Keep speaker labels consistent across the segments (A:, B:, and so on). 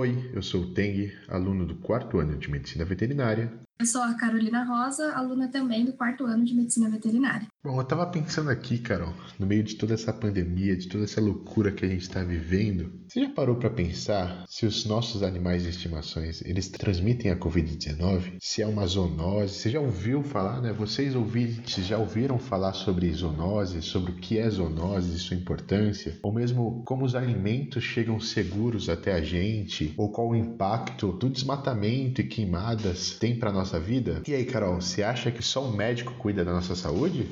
A: Oi, eu sou o Teng, aluno do quarto ano de Medicina Veterinária
B: eu sou a Carolina Rosa, aluna também do quarto ano de Medicina Veterinária.
A: Bom, eu tava pensando aqui, Carol, no meio de toda essa pandemia, de toda essa loucura que a gente está vivendo, você já parou para pensar se os nossos animais de estimações, eles transmitem a COVID-19? Se é uma zoonose? Você já ouviu falar, né? Vocês ouvintes já ouviram falar sobre zoonose, sobre o que é zoonose e sua importância? Ou mesmo como os alimentos chegam seguros até a gente? Ou qual o impacto do desmatamento e queimadas tem para nossa vida? E aí, Carol, você acha que só o médico cuida da nossa saúde?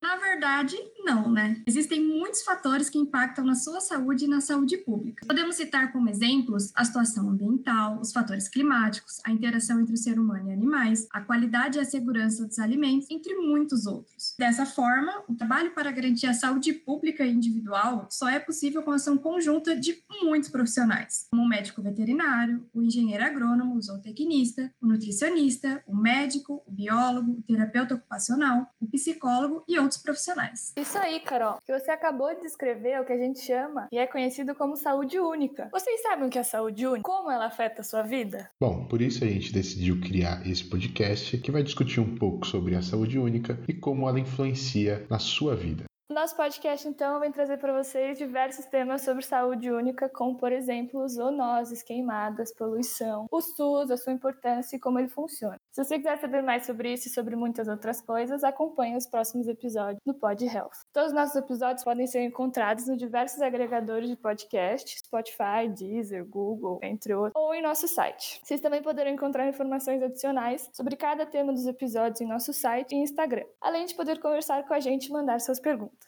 B: Na verdade, não, né? Existem muitos fatores que impactam na sua saúde e na saúde pública. Podemos citar como exemplos a situação ambiental, os fatores climáticos, a interação entre o ser humano e animais, a qualidade e a segurança dos alimentos, entre muitos outros. Dessa forma, o trabalho para garantir a saúde pública e individual só é possível com a ação conjunta de muitos profissionais, como o médico veterinário, o engenheiro agrônomo, o zootecnista, o nutricionista, o médico, o biólogo, o terapeuta ocupacional, o psicólogo e outros profissionais.
C: Isso aí, Carol. Que você acabou de descrever é o que a gente chama e é conhecido como saúde única. Vocês sabem o que é saúde única? Como ela afeta a sua vida?
A: Bom, por isso a gente decidiu criar esse podcast que vai discutir um pouco sobre a saúde única e como ela influencia na sua vida.
C: Nosso podcast, então, vem trazer para vocês diversos temas sobre saúde única, como, por exemplo, zoonoses, queimadas, poluição, o SUS, a sua importância e como ele funciona. Se você quiser saber mais sobre isso e sobre muitas outras coisas, acompanhe os próximos episódios do Pod Health. Todos os nossos episódios podem ser encontrados nos diversos agregadores de podcast, Spotify, Deezer, Google, entre outros, ou em nosso site. Vocês também poderão encontrar informações adicionais sobre cada tema dos episódios em nosso site e Instagram, além de poder conversar com a gente e mandar suas perguntas.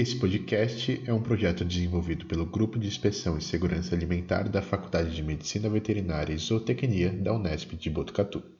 A: Esse podcast é um projeto desenvolvido pelo Grupo de Inspeção e Segurança Alimentar da Faculdade de Medicina Veterinária e Zootecnia da Unesp de Botucatu.